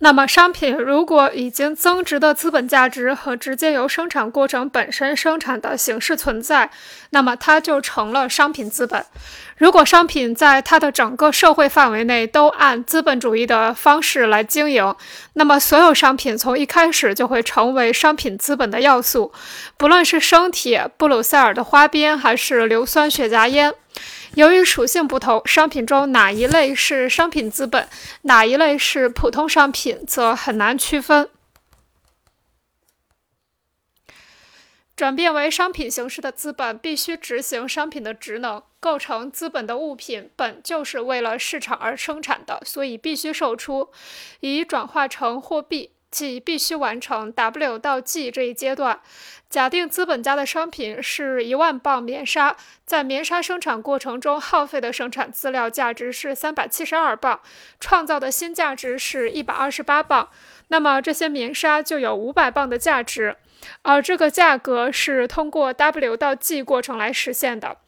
那么，商品如果已经增值的资本价值和直接由生产过程本身生产的形式存在，那么它就成了商品资本。如果商品在它的整个社会范围内都按资本主义的方式来经营，那么所有商品从一开始就会成为商品资本的要素，不论是生铁、布鲁塞尔的花边，还是硫酸雪茄烟。由于属性不同，商品中哪一类是商品资本，哪一类是普通商品，则很难区分。转变为商品形式的资本必须执行商品的职能。构成资本的物品本就是为了市场而生产的，所以必须售出，以转化成货币。即必须完成 W 到 G 这一阶段。假定资本家的商品是一万磅棉纱，在棉纱生产过程中耗费的生产资料价值是三百七十二磅，创造的新价值是一百二十八磅，那么这些棉纱就有五百磅的价值，而这个价格是通过 W 到 G 过程来实现的。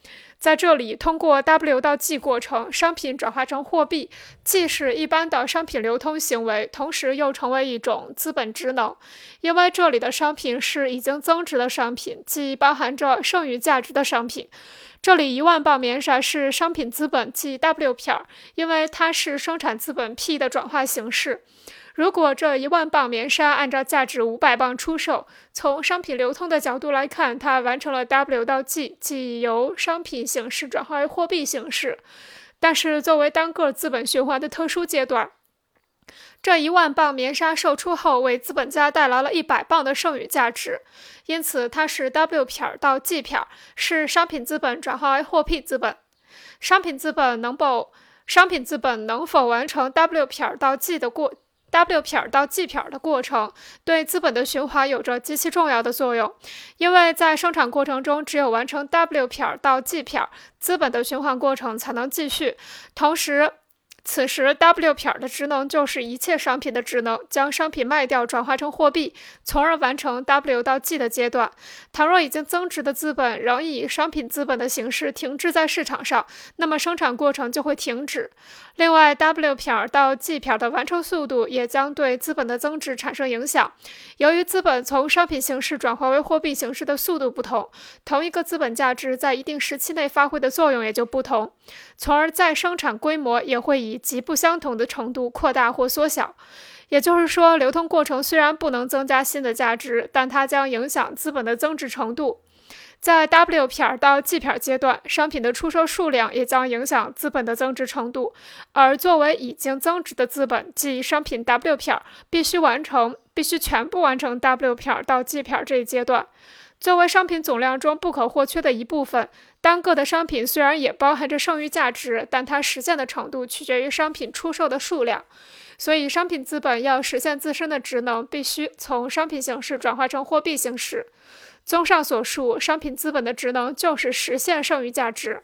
在这里，通过 W 到 G 过程，商品转化成货币，既是一般的商品流通行为，同时又成为一种资本职能。因为这里的商品是已经增值的商品，即包含着剩余价值的商品。这里一万磅棉纱是商品资本，即 W 片儿，因为它是生产资本 P 的转化形式。如果这一万磅棉纱按照价值五百磅出售，从商品流通的角度来看，它完成了 W 到 G，即由商品形式转化为货币形式。但是，作为单个资本循环的特殊阶段，这一万磅棉纱售出后，为资本家带来了一百磅的剩余价值，因此它是 W 撇到 G 撇，是商品资本转化为货币资本。商品资本能否商品资本能否完成 W 撇到 G 的过？W 撇到 G 撇的过程对资本的循环有着极其重要的作用，因为在生产过程中，只有完成 W 撇到 G 撇，资本的循环过程才能继续。同时，此时，W 撇的职能就是一切商品的职能，将商品卖掉，转化成货币，从而完成 W 到 G 的阶段。倘若已经增值的资本仍以商品资本的形式停滞在市场上，那么生产过程就会停止。另外，W 撇到 G 撇的完成速度也将对资本的增值产生影响。由于资本从商品形式转化为货币形式的速度不同，同一个资本价值在一定时期内发挥的作用也就不同，从而再生产规模也会以。以极不相同的程度扩大或缩小，也就是说，流通过程虽然不能增加新的价值，但它将影响资本的增值程度。在 W 撇到 G 撇阶段，商品的出售数量也将影响资本的增值程度。而作为已经增值的资本，即商品 W 撇必须完成，必须全部完成 W 撇到 G 撇这一阶段。作为商品总量中不可或缺的一部分，单个的商品虽然也包含着剩余价值，但它实现的程度取决于商品出售的数量。所以，商品资本要实现自身的职能，必须从商品形式转化成货币形式。综上所述，商品资本的职能就是实现剩余价值。